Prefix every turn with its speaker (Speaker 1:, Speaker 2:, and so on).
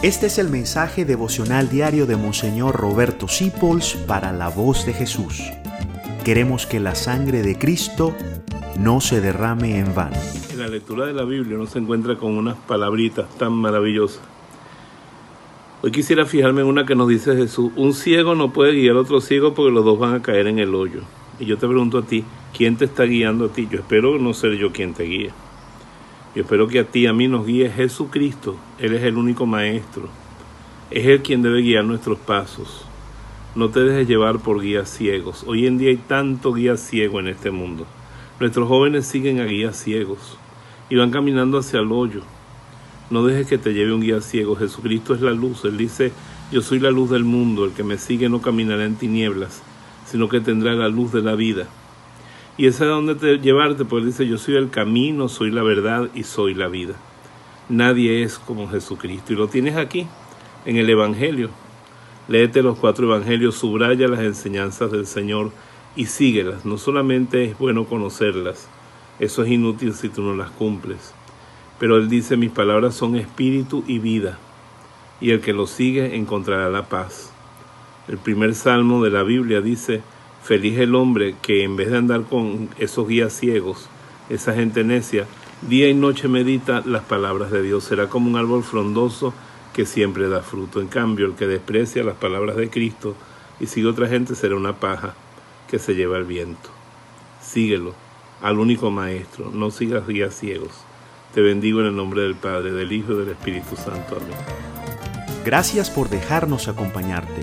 Speaker 1: Este es el mensaje devocional diario de Monseñor Roberto Sipols para la voz de Jesús. Queremos que la sangre de Cristo no se derrame en vano.
Speaker 2: En la lectura de la Biblia uno se encuentra con unas palabritas tan maravillosas. Hoy quisiera fijarme en una que nos dice Jesús, un ciego no puede guiar a otro ciego porque los dos van a caer en el hoyo. Y yo te pregunto a ti, ¿quién te está guiando a ti? Yo espero no ser yo quien te guíe. Yo espero que a ti, a mí nos guíe Jesucristo. Él es el único maestro. Es Él quien debe guiar nuestros pasos. No te dejes llevar por guías ciegos. Hoy en día hay tanto guía ciego en este mundo. Nuestros jóvenes siguen a guías ciegos y van caminando hacia el hoyo. No dejes que te lleve un guía ciego. Jesucristo es la luz. Él dice, yo soy la luz del mundo. El que me sigue no caminará en tinieblas, sino que tendrá la luz de la vida. Y es donde te llevarte, porque dice, yo soy el camino, soy la verdad y soy la vida. Nadie es como Jesucristo. Y lo tienes aquí, en el Evangelio. Léete los cuatro Evangelios, subraya las enseñanzas del Señor y síguelas. No solamente es bueno conocerlas, eso es inútil si tú no las cumples. Pero Él dice, mis palabras son espíritu y vida, y el que lo sigue encontrará la paz. El primer salmo de la Biblia dice, Feliz el hombre que en vez de andar con esos guías ciegos, esa gente necia, día y noche medita las palabras de Dios. Será como un árbol frondoso que siempre da fruto. En cambio, el que desprecia las palabras de Cristo y sigue otra gente será una paja que se lleva el viento. Síguelo, al único maestro. No sigas guías ciegos. Te bendigo en el nombre del Padre, del Hijo y del Espíritu Santo. Amén.
Speaker 1: Gracias por dejarnos acompañarte.